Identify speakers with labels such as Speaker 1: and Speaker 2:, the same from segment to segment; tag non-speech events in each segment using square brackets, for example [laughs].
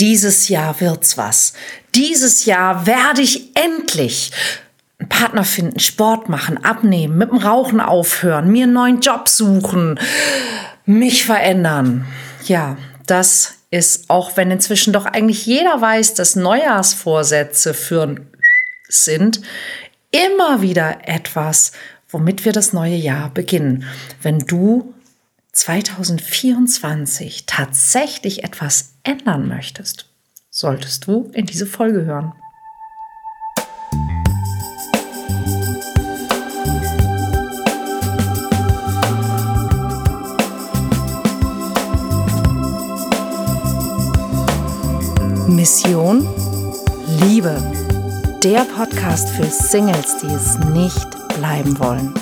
Speaker 1: dieses Jahr wird's was. Dieses Jahr werde ich endlich einen Partner finden, Sport machen, abnehmen, mit dem Rauchen aufhören, mir einen neuen Job suchen, mich verändern. Ja, das ist, auch wenn inzwischen doch eigentlich jeder weiß, dass Neujahrsvorsätze für sind, immer wieder etwas, womit wir das neue Jahr beginnen. Wenn du 2024 tatsächlich etwas ändern möchtest, solltest du in diese Folge hören. Mission Liebe. Der Podcast für Singles, die es nicht bleiben wollen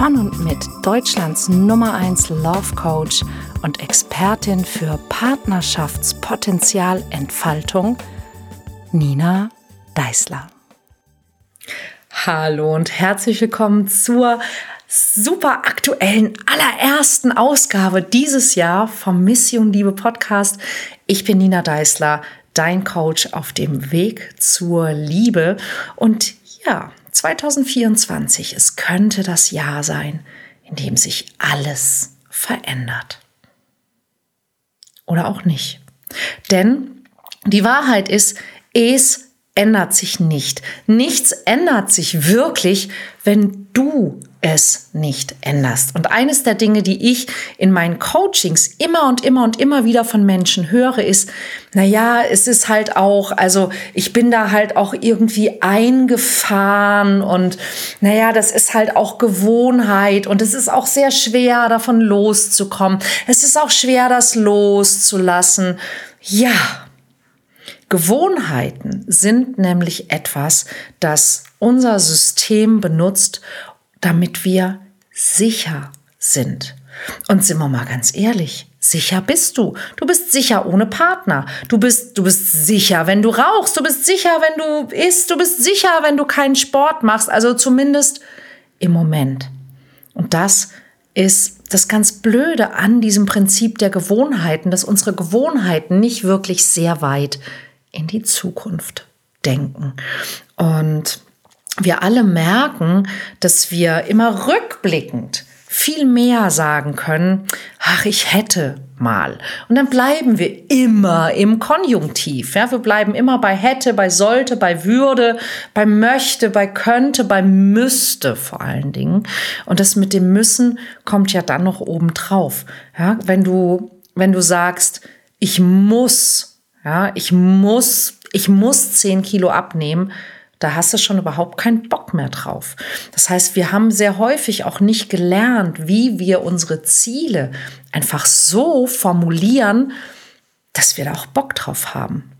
Speaker 1: von und mit Deutschlands Nummer 1 Love Coach und Expertin für Partnerschaftspotenzialentfaltung, Nina Deißler. Hallo und herzlich willkommen zur super aktuellen allerersten Ausgabe dieses Jahr vom Mission Liebe Podcast. Ich bin Nina Deißler, dein Coach auf dem Weg zur Liebe und ja, 2024, es könnte das Jahr sein, in dem sich alles verändert. Oder auch nicht. Denn die Wahrheit ist, es ändert sich nicht. Nichts ändert sich wirklich, wenn du es nicht änderst. Und eines der Dinge, die ich in meinen Coachings immer und immer und immer wieder von Menschen höre, ist, na ja, es ist halt auch, also ich bin da halt auch irgendwie eingefahren und na ja, das ist halt auch Gewohnheit und es ist auch sehr schwer davon loszukommen. Es ist auch schwer das loszulassen. Ja. Gewohnheiten sind nämlich etwas, das unser System benutzt, damit wir sicher sind. Und sind wir mal ganz ehrlich, sicher bist du. Du bist sicher ohne Partner. Du bist, du bist sicher, wenn du rauchst. Du bist sicher, wenn du isst. Du bist sicher, wenn du keinen Sport machst. Also zumindest im Moment. Und das ist das ganz Blöde an diesem Prinzip der Gewohnheiten, dass unsere Gewohnheiten nicht wirklich sehr weit in die Zukunft denken. Und wir alle merken, dass wir immer rückblickend viel mehr sagen können, ach, ich hätte mal. Und dann bleiben wir immer im Konjunktiv. Ja? Wir bleiben immer bei hätte, bei sollte, bei würde, bei möchte, bei könnte, bei müsste vor allen Dingen. Und das mit dem müssen kommt ja dann noch oben drauf. Ja? Wenn du, wenn du sagst, ich muss, ja, ich muss, ich muss zehn Kilo abnehmen, da hast du schon überhaupt keinen Bock mehr drauf. Das heißt, wir haben sehr häufig auch nicht gelernt, wie wir unsere Ziele einfach so formulieren, dass wir da auch Bock drauf haben.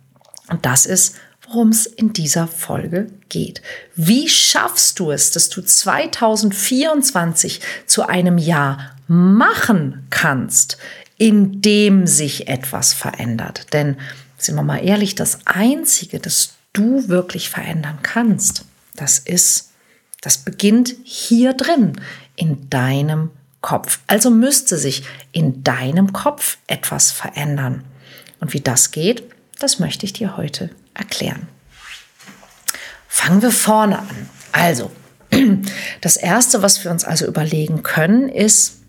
Speaker 1: Und das ist, worum es in dieser Folge geht. Wie schaffst du es, dass du 2024 zu einem Jahr machen kannst, in dem sich etwas verändert? Denn sind wir mal ehrlich, das Einzige, das du wirklich verändern kannst, das ist, das beginnt hier drin, in deinem Kopf. Also müsste sich in deinem Kopf etwas verändern. Und wie das geht, das möchte ich dir heute erklären. Fangen wir vorne an. Also, [clears throat] das Erste, was wir uns also überlegen können, ist,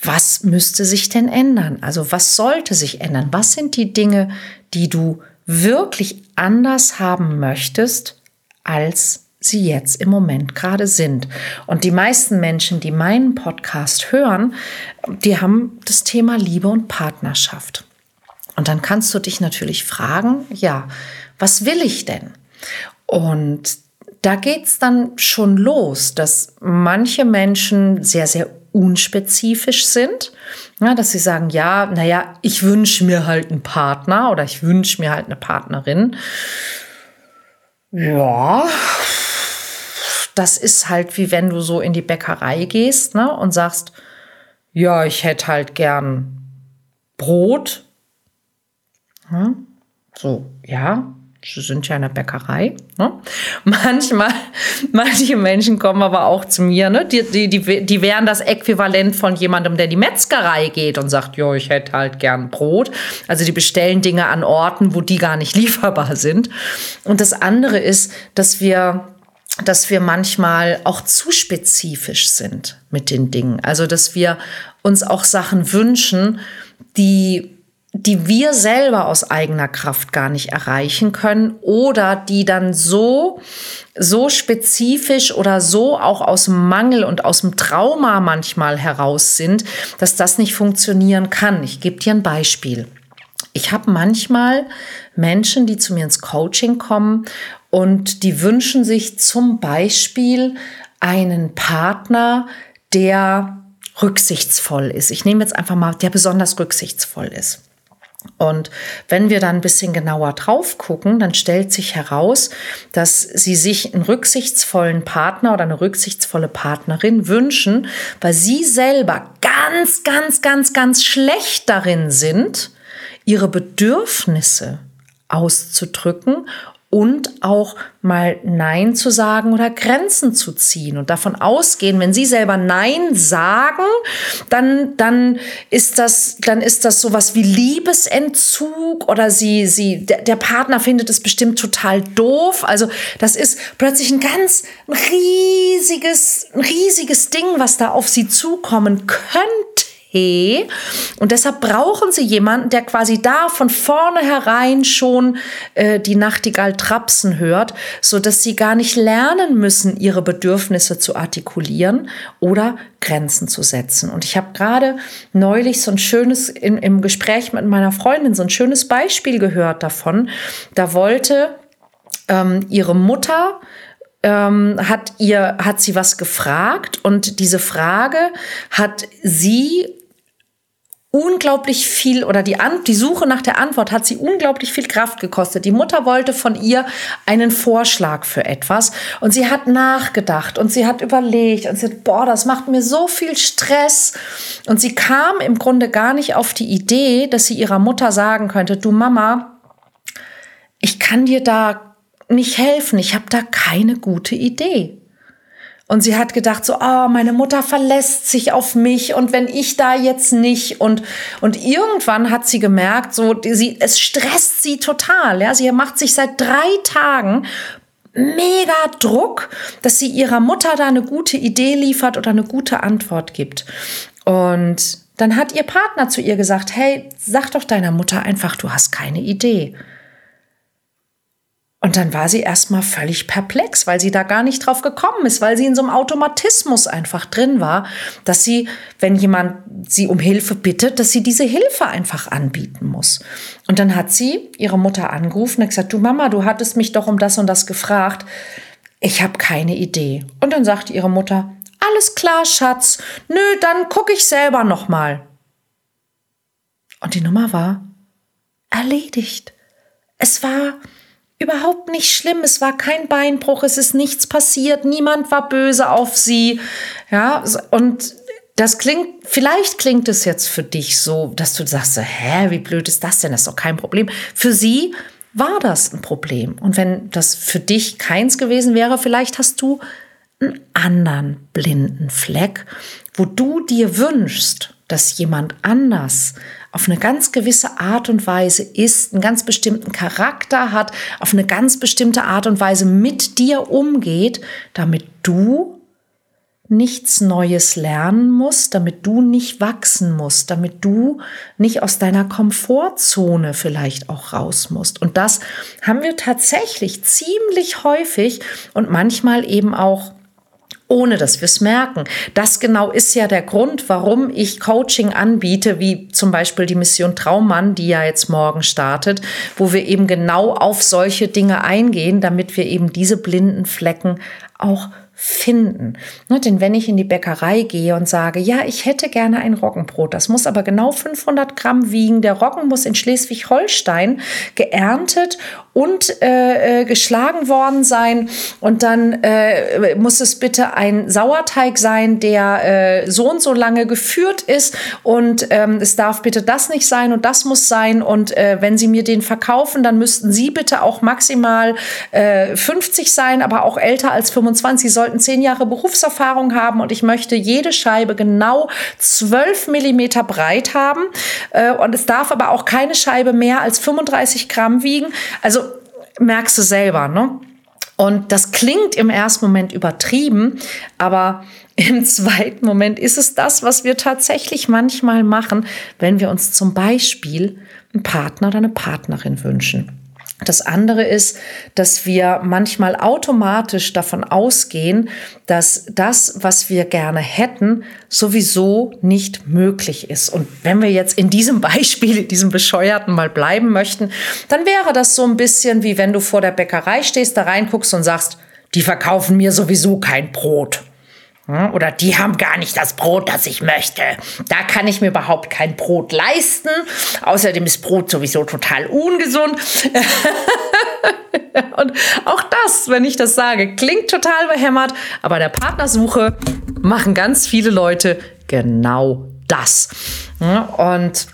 Speaker 1: was müsste sich denn ändern? Also was sollte sich ändern? Was sind die Dinge, die du wirklich anders haben möchtest, als sie jetzt im Moment gerade sind. Und die meisten Menschen, die meinen Podcast hören, die haben das Thema Liebe und Partnerschaft. Und dann kannst du dich natürlich fragen, ja, was will ich denn? Und da geht's dann schon los, dass manche Menschen sehr, sehr unspezifisch sind, ja, dass sie sagen, ja, naja, ich wünsche mir halt einen Partner oder ich wünsche mir halt eine Partnerin. Ja, das ist halt wie wenn du so in die Bäckerei gehst ne, und sagst, ja, ich hätte halt gern Brot. Hm? So, ja, Sie sind ja in der Bäckerei. Ne? [laughs] Manchmal, manche Menschen kommen aber auch zu mir, ne? die, die, die, die wären das Äquivalent von jemandem, der die Metzgerei geht und sagt, jo, ich hätte halt gern Brot. Also die bestellen Dinge an Orten, wo die gar nicht [laughs] lieferbar sind. Und das andere ist, dass wir dass wir manchmal auch zu spezifisch sind mit den Dingen. Also, dass wir uns auch Sachen wünschen, die die wir selber aus eigener Kraft gar nicht erreichen können oder die dann so, so spezifisch oder so auch aus dem Mangel und aus dem Trauma manchmal heraus sind, dass das nicht funktionieren kann. Ich gebe dir ein Beispiel. Ich habe manchmal Menschen, die zu mir ins Coaching kommen und die wünschen sich zum Beispiel einen Partner, der rücksichtsvoll ist. Ich nehme jetzt einfach mal, der besonders rücksichtsvoll ist. Und wenn wir dann ein bisschen genauer drauf gucken, dann stellt sich heraus, dass sie sich einen rücksichtsvollen Partner oder eine rücksichtsvolle Partnerin wünschen, weil sie selber ganz, ganz, ganz, ganz schlecht darin sind, ihre Bedürfnisse auszudrücken und auch mal Nein zu sagen oder Grenzen zu ziehen und davon ausgehen, wenn sie selber Nein sagen, dann, dann ist das, dann ist das sowas wie Liebesentzug oder sie, sie, der, der Partner findet es bestimmt total doof. Also das ist plötzlich ein ganz riesiges, riesiges Ding, was da auf sie zukommen könnte Und deshalb brauchen sie jemanden, der quasi da von vornherein schon äh, die Nachtigall trapsen hört, so dass sie gar nicht lernen müssen, ihre Bedürfnisse zu artikulieren oder Grenzen zu setzen. Und ich habe gerade neulich so ein schönes, in, im Gespräch mit meiner Freundin, so ein schönes Beispiel gehört davon. Da wollte ähm, ihre Mutter ähm, hat ihr hat sie was gefragt und diese Frage hat sie unglaublich viel oder die, An die Suche nach der Antwort hat sie unglaublich viel Kraft gekostet. Die Mutter wollte von ihr einen Vorschlag für etwas und sie hat nachgedacht und sie hat überlegt und sie hat, boah, das macht mir so viel Stress. Und sie kam im Grunde gar nicht auf die Idee, dass sie ihrer Mutter sagen könnte, du Mama, ich kann dir da nicht helfen, ich habe da keine gute Idee. Und sie hat gedacht so, oh, meine Mutter verlässt sich auf mich und wenn ich da jetzt nicht und und irgendwann hat sie gemerkt, so sie es stresst sie total, ja, sie macht sich seit drei Tagen mega Druck, dass sie ihrer Mutter da eine gute Idee liefert oder eine gute Antwort gibt. Und dann hat ihr Partner zu ihr gesagt, hey, sag doch deiner Mutter einfach, du hast keine Idee. Und dann war sie erstmal völlig perplex, weil sie da gar nicht drauf gekommen ist, weil sie in so einem Automatismus einfach drin war, dass sie, wenn jemand sie um Hilfe bittet, dass sie diese Hilfe einfach anbieten muss. Und dann hat sie ihre Mutter angerufen und gesagt, du Mama, du hattest mich doch um das und das gefragt. Ich habe keine Idee. Und dann sagte ihre Mutter, alles klar, Schatz. Nö, dann gucke ich selber noch mal. Und die Nummer war erledigt. Es war überhaupt nicht schlimm. Es war kein Beinbruch, es ist nichts passiert, niemand war böse auf sie. Ja, und das klingt, vielleicht klingt es jetzt für dich so, dass du sagst, hä, wie blöd ist das denn? Das ist doch kein Problem. Für sie war das ein Problem. Und wenn das für dich keins gewesen wäre, vielleicht hast du einen anderen blinden Fleck, wo du dir wünschst, dass jemand anders auf eine ganz gewisse Art und Weise ist, einen ganz bestimmten Charakter hat, auf eine ganz bestimmte Art und Weise mit dir umgeht, damit du nichts Neues lernen musst, damit du nicht wachsen musst, damit du nicht aus deiner Komfortzone vielleicht auch raus musst. Und das haben wir tatsächlich ziemlich häufig und manchmal eben auch ohne dass wir es merken. Das genau ist ja der Grund, warum ich Coaching anbiete, wie zum Beispiel die Mission Traummann, die ja jetzt morgen startet, wo wir eben genau auf solche Dinge eingehen, damit wir eben diese blinden Flecken auch finden. Ne, denn wenn ich in die Bäckerei gehe und sage, ja, ich hätte gerne ein Roggenbrot, das muss aber genau 500 Gramm wiegen, der Roggen muss in Schleswig-Holstein geerntet und äh, äh, geschlagen worden sein und dann äh, muss es bitte ein Sauerteig sein, der äh, so und so lange geführt ist und ähm, es darf bitte das nicht sein und das muss sein und äh, wenn Sie mir den verkaufen, dann müssten Sie bitte auch maximal äh, 50 sein, aber auch älter als 25. Sie sollten zehn Jahre Berufserfahrung haben und ich möchte jede Scheibe genau 12 Millimeter breit haben äh, und es darf aber auch keine Scheibe mehr als 35 Gramm wiegen. Also merkst du selber, ne? Und das klingt im ersten Moment übertrieben, aber [laughs] im zweiten Moment ist es das, was wir tatsächlich manchmal machen, wenn wir uns zum Beispiel einen Partner oder eine Partnerin wünschen. Das andere ist, dass wir manchmal automatisch davon ausgehen, dass das, was wir gerne hätten, sowieso nicht möglich ist. Und wenn wir jetzt in diesem [laughs] Beispiel, in diesem Bescheuerten mal bleiben möchten, dann wäre das so ein bisschen wie wenn du vor der Bäckerei stehst, da reinguckst und sagst, die verkaufen mir sowieso kein Brot. Oder die haben gar nicht das Brot, das ich möchte. Da kann ich mir überhaupt kein Brot leisten. Außerdem ist Brot sowieso total ungesund. [laughs] Und auch das, wenn ich das sage, klingt total behämmert. Aber der Partnersuche machen ganz viele Leute genau das. Und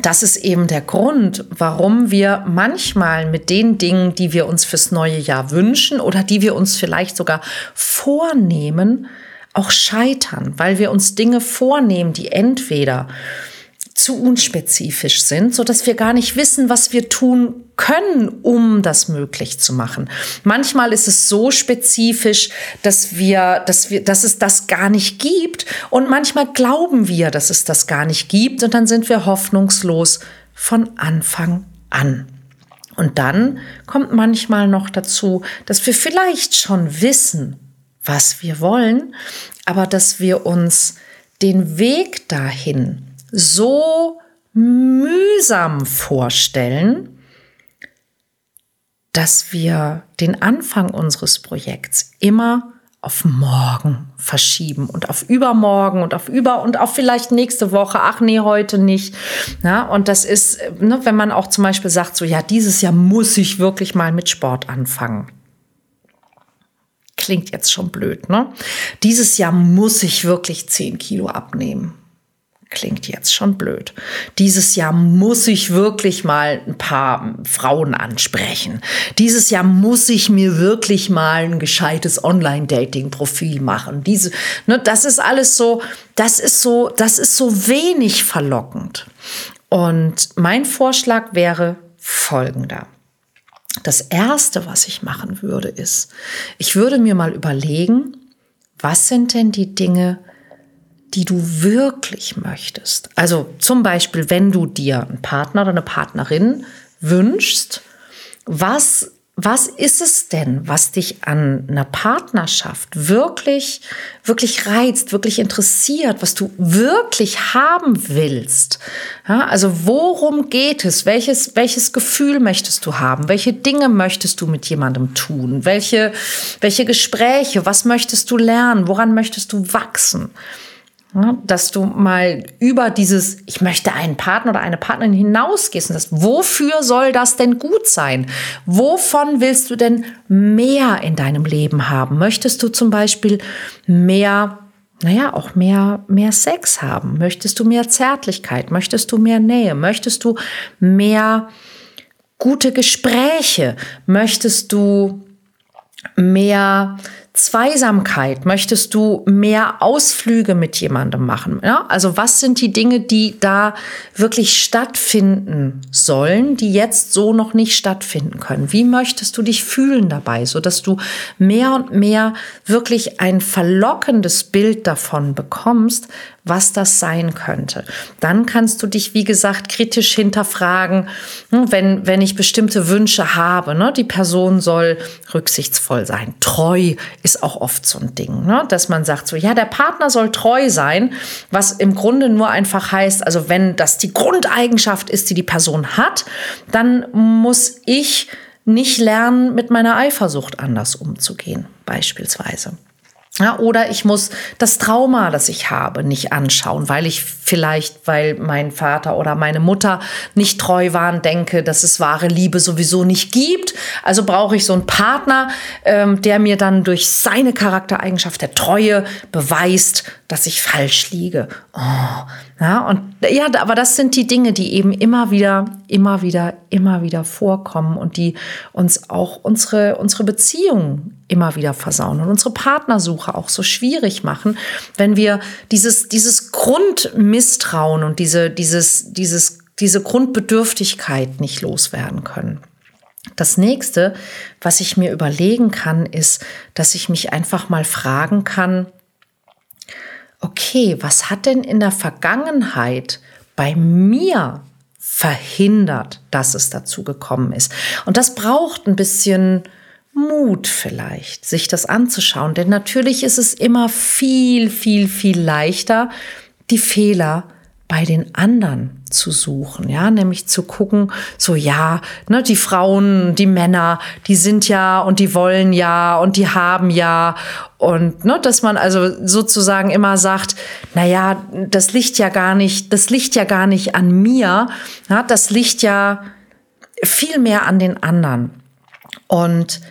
Speaker 1: das ist eben der Grund, warum wir manchmal mit den Dingen, die wir uns fürs neue Jahr wünschen oder die wir uns vielleicht sogar vornehmen, auch scheitern, weil wir uns Dinge vornehmen, die entweder zu unspezifisch sind, so dass wir gar nicht wissen, was wir tun können, um das möglich zu machen. Manchmal ist es so spezifisch, dass wir, dass wir, dass es das gar nicht gibt und manchmal glauben wir, dass es das gar nicht gibt und dann sind wir hoffnungslos von Anfang an. Und dann kommt manchmal noch dazu, dass wir vielleicht schon wissen, was wir wollen, aber dass wir uns den Weg dahin so mühsam vorstellen, dass wir den Anfang unseres Projekts immer auf morgen verschieben und auf übermorgen und auf über und auf vielleicht nächste Woche. Ach nee, heute nicht. Ja, und das ist, ne, wenn man auch zum Beispiel sagt, so ja, dieses Jahr muss ich wirklich mal mit Sport anfangen. Klingt jetzt schon blöd, ne? Dieses Jahr muss ich wirklich 10 Kilo abnehmen. Klingt jetzt schon blöd. Dieses Jahr muss ich wirklich mal ein paar Frauen ansprechen. Dieses Jahr muss ich mir wirklich mal ein gescheites Online-Dating-Profil machen. Diese, ne, das ist alles so, das ist so, das ist so wenig verlockend. Und mein Vorschlag wäre folgender. Das Erste, was ich machen würde, ist, ich würde mir mal überlegen, was sind denn die Dinge, die du wirklich möchtest? Also zum Beispiel, wenn du dir einen Partner oder eine Partnerin wünschst, was was ist es denn, was dich an einer Partnerschaft wirklich, wirklich reizt, wirklich interessiert, was du wirklich haben willst? Ja, also worum geht es? Welches, welches Gefühl möchtest du haben? Welche Dinge möchtest du mit jemandem tun? Welche, welche Gespräche? Was möchtest du lernen? Woran möchtest du wachsen? Dass du mal über dieses, ich möchte einen Partner oder eine Partnerin hinausgehst und sagst, wofür soll das denn gut sein? Wovon willst du denn mehr in deinem Leben haben? Möchtest du zum Beispiel mehr, naja, auch mehr, mehr Sex haben? Möchtest du mehr Zärtlichkeit? Möchtest du mehr Nähe? Möchtest du mehr gute Gespräche? Möchtest du mehr Zweisamkeit? Möchtest du mehr Ausflüge mit jemandem machen? Ja? Also was sind die Dinge, die da wirklich stattfinden sollen, die jetzt so noch nicht stattfinden können? Wie möchtest du dich fühlen dabei, so dass du mehr und mehr wirklich ein verlockendes Bild davon bekommst, was das sein könnte. Dann kannst du dich, wie gesagt, kritisch hinterfragen, hm, wenn, wenn ich bestimmte Wünsche habe. Ne? Die Person soll rücksichtsvoll sein. Treu ist auch oft so ein Ding, ne? dass man sagt so, ja, der Partner soll treu sein, was im Grunde nur einfach heißt, also wenn das die Grundeigenschaft ist, die die Person hat, dann muss ich nicht lernen, mit meiner Eifersucht anders umzugehen, beispielsweise. Ja, oder ich muss das Trauma, das ich habe, nicht anschauen, weil ich vielleicht, weil mein Vater oder meine Mutter nicht treu waren, denke, dass es wahre Liebe sowieso nicht gibt. Also brauche ich so einen Partner, ähm, der mir dann durch seine Charaktereigenschaft der Treue beweist, dass ich falsch liege. Oh, ja, und ja, aber das sind die Dinge, die eben immer wieder, immer wieder, immer wieder vorkommen und die uns auch unsere, unsere Beziehungen immer wieder versauen und unsere Partnersuche auch so schwierig machen, wenn wir dieses, dieses Grundmisstrauen und diese, dieses, dieses, diese Grundbedürftigkeit nicht loswerden können. Das nächste, was ich mir überlegen kann, ist, dass ich mich einfach mal fragen kann, okay, was hat denn in der Vergangenheit bei mir verhindert, dass es dazu gekommen ist? Und das braucht ein bisschen Mut vielleicht, sich das anzuschauen. Denn natürlich ist es immer viel, viel, viel leichter, die Fehler bei den anderen zu suchen, ja, nämlich zu gucken, so ja, ne, die Frauen, die Männer, die sind ja und die wollen ja und die haben ja und ne, dass man also sozusagen immer sagt, na ja, das liegt ja gar nicht, das liegt ja gar nicht an mir, ja, das liegt ja viel mehr an den anderen und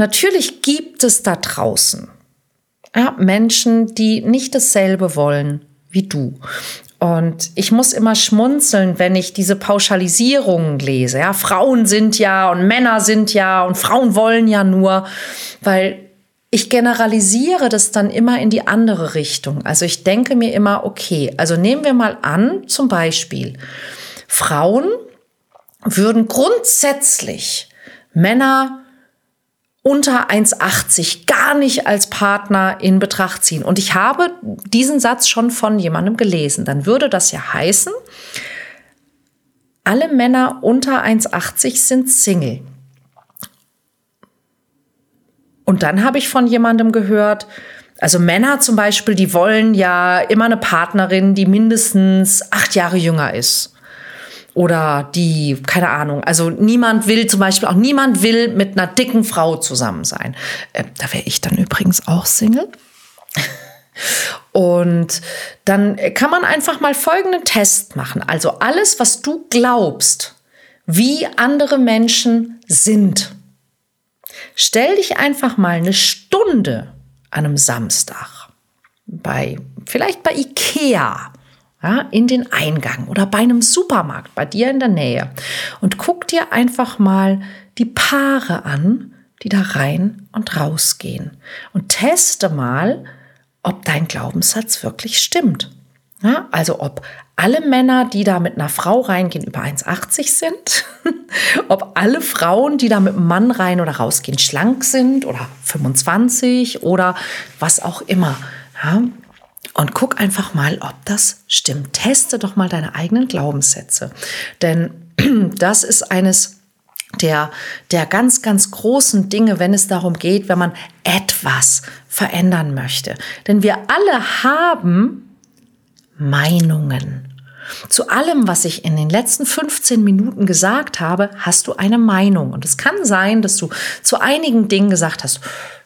Speaker 1: Natürlich gibt es da draußen ja, Menschen, die nicht dasselbe wollen wie du. Und ich muss immer schmunzeln, wenn ich diese Pauschalisierungen lese. Ja, Frauen sind ja und Männer sind ja und Frauen wollen ja nur, weil ich generalisiere das dann immer in die andere Richtung. Also ich denke mir immer, okay, also nehmen wir mal an, zum Beispiel, Frauen würden grundsätzlich Männer unter 1,80 gar nicht als Partner in Betracht ziehen. Und ich habe diesen Satz schon von jemandem gelesen. Dann würde das ja heißen, alle Männer unter 1,80 sind Single. Und dann habe ich von jemandem gehört, also Männer zum Beispiel, die wollen ja immer eine Partnerin, die mindestens acht Jahre jünger ist oder die, keine Ahnung, also niemand will zum Beispiel, auch niemand will mit einer dicken Frau zusammen sein. Äh, da wäre ich dann übrigens auch Single. Und dann kann man einfach mal folgenden Test machen. Also alles, was du glaubst, wie andere Menschen sind. Stell dich einfach mal eine Stunde an einem Samstag bei, vielleicht bei Ikea ja, in den Eingang oder bei einem Supermarkt bei dir in der Nähe und guck dir einfach mal die Paare an, die da rein und rausgehen und teste mal, ob dein Glaubenssatz wirklich stimmt. Ja, also ob alle Männer, die da mit einer Frau reingehen, über 1,80 sind, [laughs] ob alle Frauen, die da mit einem Mann rein oder rausgehen, schlank sind oder 25 oder was auch immer. Ja, und guck einfach mal, ob das stimmt. Teste doch mal deine eigenen Glaubenssätze. Denn [clears throat] das ist eines der, der ganz, ganz großen Dinge, wenn es darum geht, wenn man etwas verändern möchte. Denn wir alle haben Meinungen. Zu allem, was ich in den letzten 15 Minuten gesagt habe, hast du eine Meinung. Und es kann sein, dass du zu einigen Dingen gesagt hast,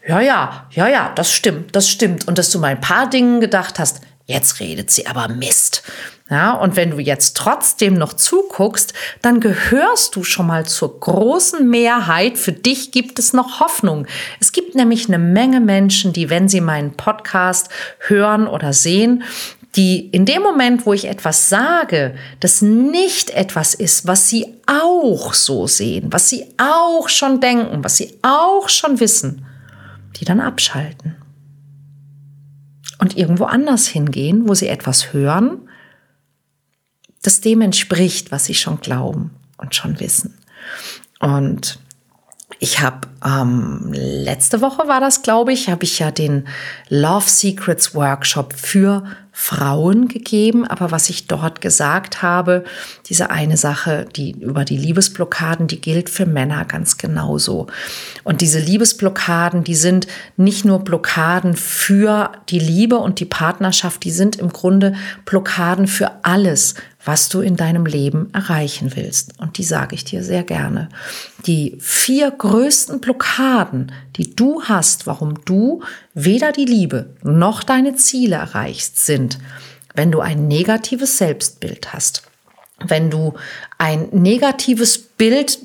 Speaker 1: ja, ja, ja, ja, das stimmt, das stimmt. Und dass du mal ein paar Dingen gedacht hast, jetzt redet sie aber Mist. Ja, und wenn du jetzt trotzdem noch zuguckst, dann gehörst du schon mal zur großen Mehrheit. Für dich gibt es noch Hoffnung. Es gibt nämlich eine Menge Menschen, die, wenn sie meinen Podcast hören oder sehen, die in dem Moment, wo ich etwas sage, das nicht etwas ist, was sie auch so sehen, was sie auch schon denken, was sie auch schon wissen, die dann abschalten und irgendwo anders hingehen, wo sie etwas hören, das dem entspricht, was sie schon glauben und schon wissen. Und ich habe ähm, letzte Woche war das, glaube ich, habe ich ja den Love Secrets Workshop für Frauen gegeben. Aber was ich dort gesagt habe, diese eine Sache, die über die Liebesblockaden, die gilt für Männer ganz genauso. Und diese Liebesblockaden, die sind nicht nur Blockaden für die Liebe und die Partnerschaft, die sind im Grunde Blockaden für alles, was du in deinem Leben erreichen willst. Und die sage ich dir sehr gerne. Die vier größten Blockaden, die du hast, warum du weder die Liebe noch deine Ziele erreichst, sind, wenn du ein negatives Selbstbild hast, wenn du ein negatives Bild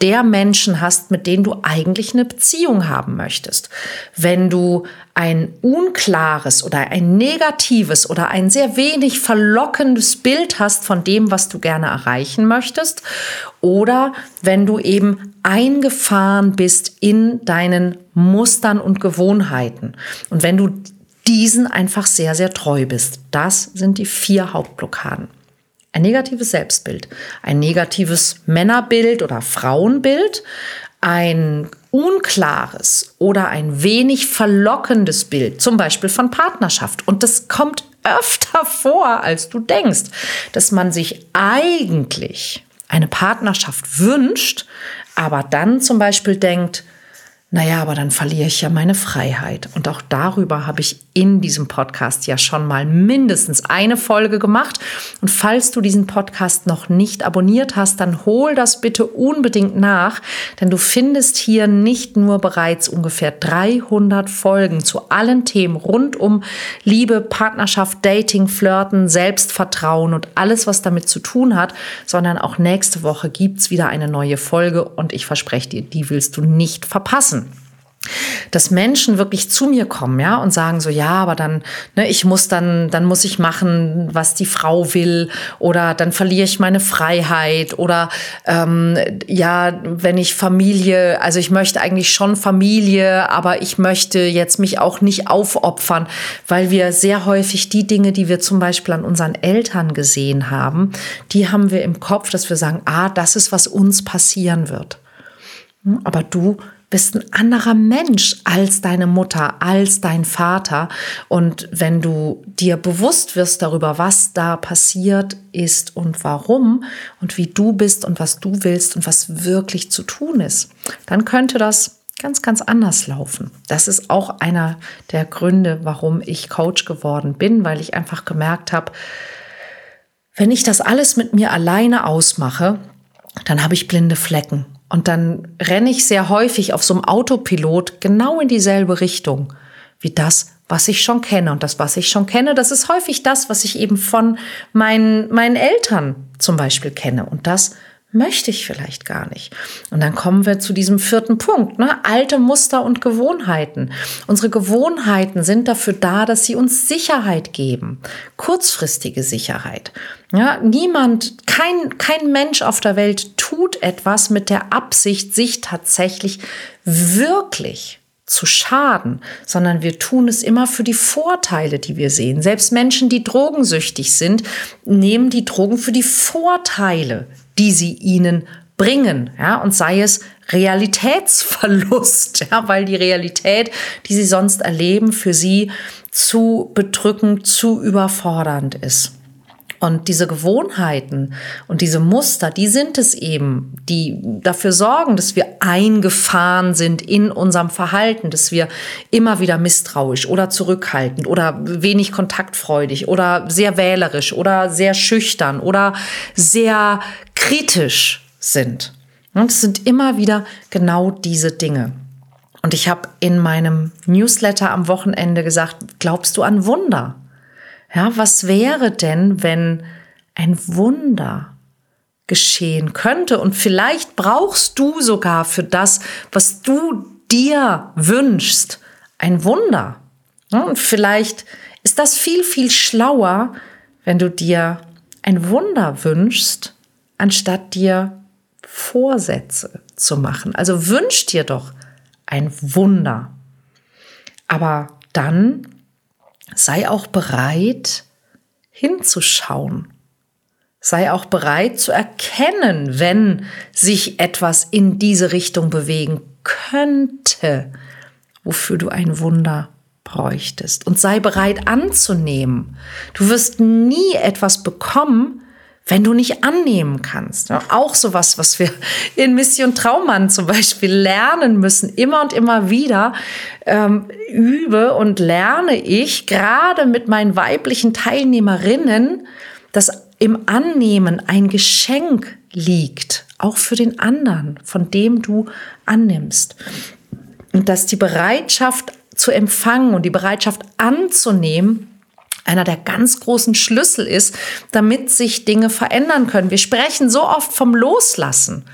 Speaker 1: der Menschen hast, mit denen du eigentlich eine Beziehung haben möchtest. Wenn du ein unklares oder ein negatives oder ein sehr wenig verlockendes Bild hast von dem, was du gerne erreichen möchtest, oder wenn du eben eingefahren bist in deinen Mustern und Gewohnheiten. Und wenn du diesen einfach sehr, sehr treu bist. Das sind die vier Hauptblockaden. Ein negatives Selbstbild, ein negatives Männerbild oder Frauenbild, ein unklares oder ein wenig verlockendes Bild, zum Beispiel von Partnerschaft. Und das kommt öfter [laughs] vor, als du denkst, dass man sich eigentlich eine Partnerschaft wünscht, aber dann zum Beispiel denkt, naja, aber dann verliere ich ja meine Freiheit. Und auch darüber habe ich in diesem Podcast ja schon mal mindestens eine Folge gemacht. Und falls du diesen Podcast noch nicht abonniert hast, dann hol das bitte unbedingt nach, denn du findest hier nicht nur bereits ungefähr 300 Folgen zu allen Themen rund um Liebe, Partnerschaft, Dating, Flirten, Selbstvertrauen und alles, was damit zu tun hat, sondern auch nächste Woche gibt es wieder eine neue Folge und ich verspreche dir, die willst du nicht verpassen dass Menschen wirklich zu mir kommen, ja, und sagen so, ja, aber dann, ne, ich muss dann, dann muss ich machen, was die Frau will, oder dann verliere ich meine Freiheit, oder ähm, ja, wenn ich Familie, also ich möchte eigentlich schon Familie, aber ich möchte jetzt mich auch nicht aufopfern, weil wir sehr häufig die Dinge, die wir zum Beispiel an unseren Eltern gesehen haben, die haben wir im Kopf, dass wir sagen, ah, das ist, was uns passieren wird. Hm, aber du bist ein anderer Mensch als deine Mutter, als dein Vater. Und wenn du dir bewusst wirst darüber, was da passiert ist und warum und wie du bist und was du willst und was wirklich zu tun ist, dann könnte das ganz, ganz anders laufen. Das ist auch einer der Gründe, warum ich Coach geworden bin, weil ich einfach gemerkt habe, wenn ich das alles mit mir alleine ausmache, dann habe ich blinde Flecken. Und dann renne ich sehr häufig auf so einem Autopilot genau in dieselbe Richtung wie das, was ich schon kenne. Und das, was ich schon kenne, das ist häufig das, was ich eben von meinen, meinen Eltern zum Beispiel kenne. Und das möchte ich vielleicht gar nicht. Und dann kommen wir zu diesem vierten Punkt, ne? alte Muster und Gewohnheiten. Unsere Gewohnheiten sind dafür da, dass sie uns Sicherheit geben, kurzfristige Sicherheit. Ja, niemand, kein, kein Mensch auf der Welt tut etwas mit der Absicht, sich tatsächlich wirklich zu schaden, sondern wir tun es immer für die Vorteile, die wir sehen. Selbst Menschen, die drogensüchtig sind, nehmen die Drogen für die Vorteile, die sie ihnen bringen, ja, und sei es Realitätsverlust, [laughs] ja, weil die Realität, die sie sonst erleben, für sie zu bedrückend, zu überfordernd ist. Und diese Gewohnheiten und diese Muster, die sind es eben, die dafür sorgen, dass wir eingefahren sind in unserem Verhalten, dass wir immer wieder misstrauisch oder zurückhaltend oder wenig kontaktfreudig oder sehr wählerisch oder sehr schüchtern oder sehr kritisch sind. Und es sind immer wieder genau diese Dinge. Und ich habe in meinem Newsletter am Wochenende gesagt, glaubst du an Wunder? Ja, was wäre denn, wenn ein Wunder geschehen könnte? Und vielleicht brauchst du sogar für das, was du dir wünschst, ein Wunder. Und vielleicht ist das viel, viel schlauer, wenn du dir ein Wunder wünschst, anstatt dir Vorsätze zu machen. Also wünsch dir doch ein Wunder. Aber dann sei auch bereit hinzuschauen. Sei auch bereit zu erkennen, wenn sich etwas in diese Richtung bewegen könnte, wofür du ein Wunder bräuchtest. Und sei bereit anzunehmen. Du wirst nie etwas bekommen, wenn du nicht annehmen kannst. Auch sowas, was wir in Mission Traummann zum Beispiel lernen müssen, immer und immer wieder ähm, übe und lerne ich gerade mit meinen weiblichen Teilnehmerinnen, das im Annehmen ein Geschenk liegt, auch für den anderen, von dem du annimmst. Und dass die Bereitschaft zu empfangen und die Bereitschaft anzunehmen einer der ganz großen Schlüssel ist, damit sich Dinge verändern können. Wir sprechen so oft vom Loslassen,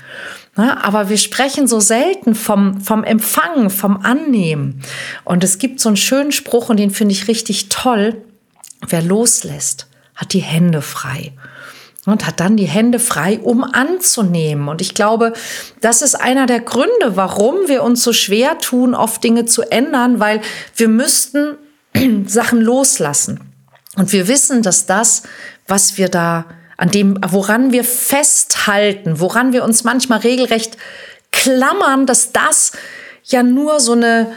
Speaker 1: ne, aber wir sprechen so selten vom, vom Empfangen, vom Annehmen. Und es gibt so einen schönen Spruch und den finde ich richtig toll. Wer loslässt, hat die Hände frei und hat dann die Hände frei, um anzunehmen. Und ich glaube, das ist einer der Gründe, warum wir uns so schwer tun, oft Dinge zu ändern, weil wir müssten [clears throat] Sachen loslassen. Und wir wissen, dass das, was wir da, an dem, woran wir festhalten, woran wir uns manchmal regelrecht klammern, dass das ja nur so eine,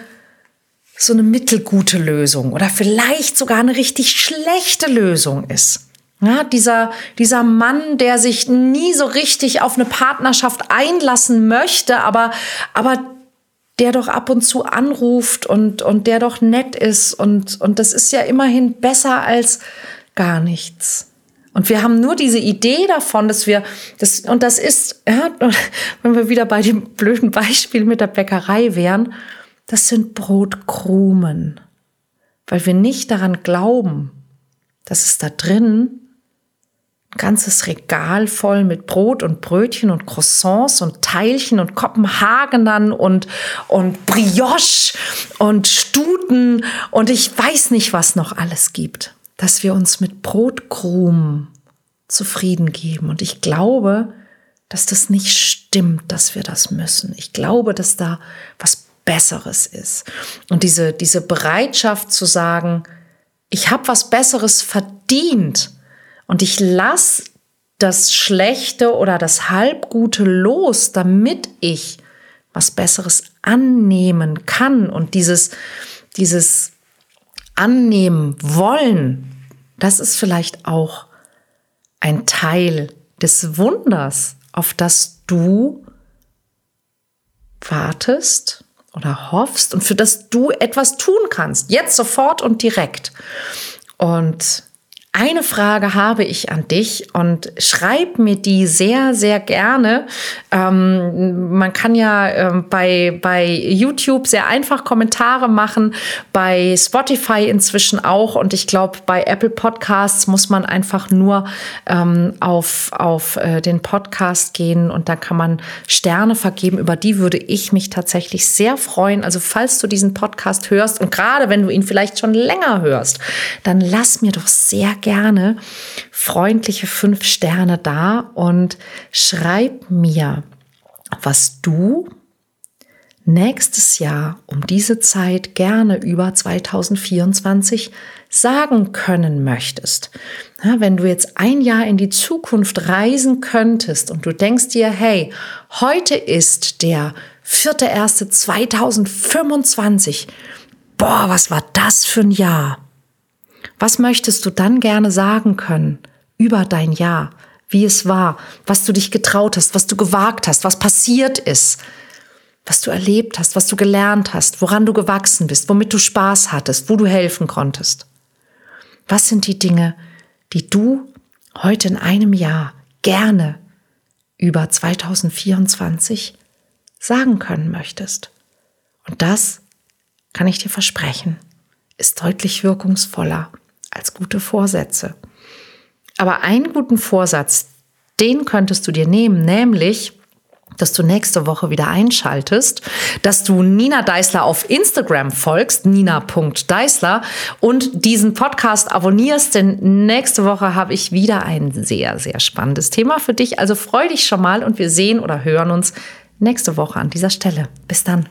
Speaker 1: so eine mittelgute Lösung oder vielleicht sogar eine richtig schlechte Lösung ist. Ja, dieser, dieser Mann, der sich nie so richtig auf eine Partnerschaft einlassen möchte, aber, aber der doch ab und zu anruft und, und der doch nett ist. Und, und das ist ja immerhin besser als gar nichts. Und wir haben nur diese Idee davon, dass wir, das, und das ist, ja, [laughs] wenn wir wieder bei dem blöden Beispiel mit der Bäckerei wären, das sind Brotkrumen. Weil wir nicht daran glauben, dass es da drin ganzes Regal voll mit Brot und Brötchen und Croissants und Teilchen und Kopenhagenern und, und Brioche und Stuten und ich weiß nicht, was noch alles gibt, dass wir uns mit Brotkrumen zufrieden geben. Und ich glaube, dass das nicht stimmt, dass wir das müssen. Ich glaube, dass da was Besseres ist. Und diese, diese Bereitschaft zu sagen, ich habe was Besseres verdient, und ich lasse das Schlechte oder das Halbgute los, damit ich was Besseres annehmen kann. Und dieses, dieses Annehmen wollen, das ist vielleicht auch ein Teil des Wunders, auf das du wartest oder hoffst und für das du etwas tun kannst, jetzt sofort und direkt. Und eine Frage habe ich an dich und schreib mir die sehr, sehr gerne. Ähm, man kann ja ähm, bei, bei YouTube sehr einfach Kommentare machen, bei Spotify inzwischen auch und ich glaube, bei Apple Podcasts muss man einfach nur ähm, auf, auf äh, den Podcast gehen und da kann man Sterne vergeben. Über die würde ich mich tatsächlich sehr freuen. Also falls du diesen Podcast hörst und gerade wenn du ihn vielleicht schon länger hörst, dann lass mir doch sehr gerne freundliche fünf Sterne da und schreib mir, was du nächstes Jahr um diese Zeit gerne über 2024 sagen können möchtest. Ja, wenn du jetzt ein Jahr in die Zukunft reisen könntest und du denkst dir, hey, heute ist der 4.1.2025. Boah, was war das für ein Jahr? Was möchtest du dann gerne sagen können über dein Jahr, wie es war, was du dich getraut hast, was du gewagt hast, was passiert ist, was du erlebt hast, was du gelernt hast, woran du gewachsen bist, womit du Spaß hattest, wo du helfen konntest? Was sind die Dinge, die du heute in einem Jahr gerne über 2024 sagen können möchtest? Und das kann ich dir versprechen, ist deutlich wirkungsvoller als gute Vorsätze. Aber einen guten Vorsatz, den könntest du dir nehmen, nämlich, dass du nächste Woche wieder einschaltest, dass du Nina Deißler auf Instagram folgst, nina.deißler und diesen Podcast abonnierst, denn nächste Woche habe ich wieder ein sehr, sehr spannendes Thema für dich. Also freu dich schon mal und wir sehen oder hören uns nächste Woche an dieser Stelle. Bis dann.